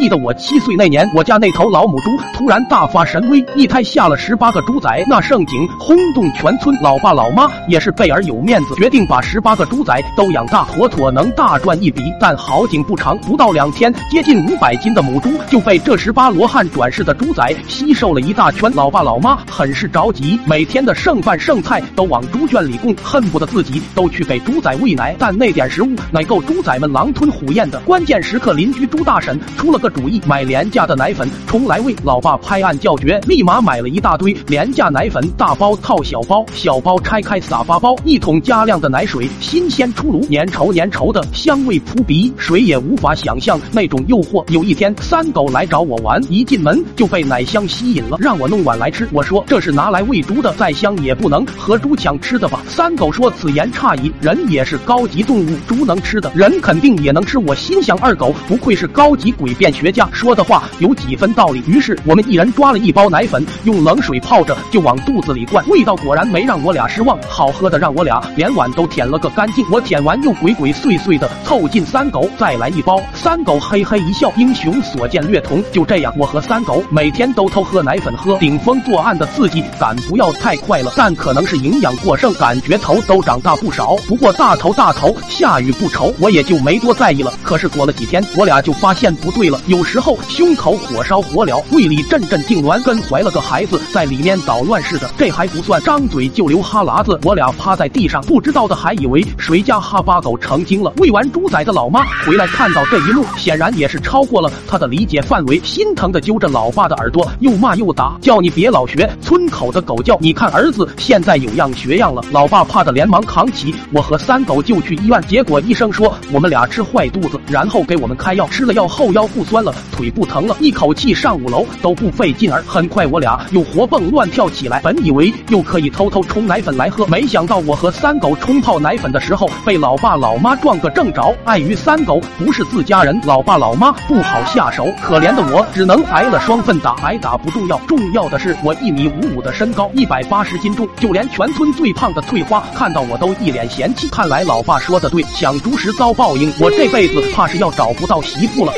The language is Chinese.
记得我七岁那年，我家那头老母猪突然大发神威，一胎下了十八个猪崽，那盛景轰动全村。老爸老妈也是贝尔有面子，决定把十八个猪崽都养大，妥妥能大赚一笔。但好景不长，不到两天，接近五百斤的母猪就被这十八罗汉转世的猪崽吸收了一大圈。老爸老妈很是着急，每天的剩饭剩菜都往猪圈里供，恨不得自己都去给猪崽喂奶。但那点食物哪够猪崽们狼吞虎咽的？关键时刻，邻居猪大婶出了个主意，买廉价的奶粉冲来喂。老爸拍案叫绝，立马买了一大堆廉价奶粉，大包套小包，小包拆开撒发包，一桶加量的奶水新鲜出炉，粘稠粘稠的香味扑鼻，谁也无法想象那种诱惑。有一天，三狗来找我玩，一进门就被奶香吸引了，让我弄碗来吃。我说这是拿来喂猪的，再香也不能和猪抢吃的吧？三狗说此言差矣，人也是高级动物，猪能吃的，人肯定也能吃。我心想二狗不愧是高级诡辩学家，说的话有几分道理。于是我们一人抓了一包奶粉，用冷水泡着就往肚子里灌，味道果然没让我俩失望，好喝的让我俩连碗都舔了个干净。我舔完又鬼鬼祟祟的凑近三狗，再来一包。三狗嘿嘿一笑，英雄所见略同。就这样，我和三狗每天都偷喝奶粉喝，顶风作案的刺激感不要太快了，但可能是营养过剩，感觉头都长大不少。不过大头大头，下雨不愁，我也就没多在意了。可是过了几天，我俩就发现不对了，有时候胸口火烧火燎，胃里阵阵痉挛，跟怀了个孩子在里面捣乱似的。这还不算，张嘴就流哈喇子。我俩趴在地上，不知道的还以为谁家哈巴狗成精了。喂完猪崽的老妈回来看到这一幕，显然也是超过了她的理解范围，心疼的揪着老爸的耳朵，又骂又打，叫你别老学村口的狗叫。你看儿子现在有样学样了。老爸怕的连忙扛起我和三狗就去医院，结果医生说我们俩吃坏肚子，然后给我们开药，吃了药后腰不酸了，腿不疼了，一口气上五楼都不费劲儿。很快我俩又活蹦乱跳起来，本以为又可以偷偷冲奶粉来喝，没想到我和三狗冲泡奶粉的时候被老爸老妈撞个正着。碍于三狗不是自家人，老爸老妈不好下手，可怜的我只能挨了双份打。挨打不重要，重要的是我一米五五的身高，一百八十斤重，就连全村最胖的翠花看到我都一脸嫌弃。看来老爸说的对，抢猪时遭报应，我这辈子怕是要找不到媳妇了。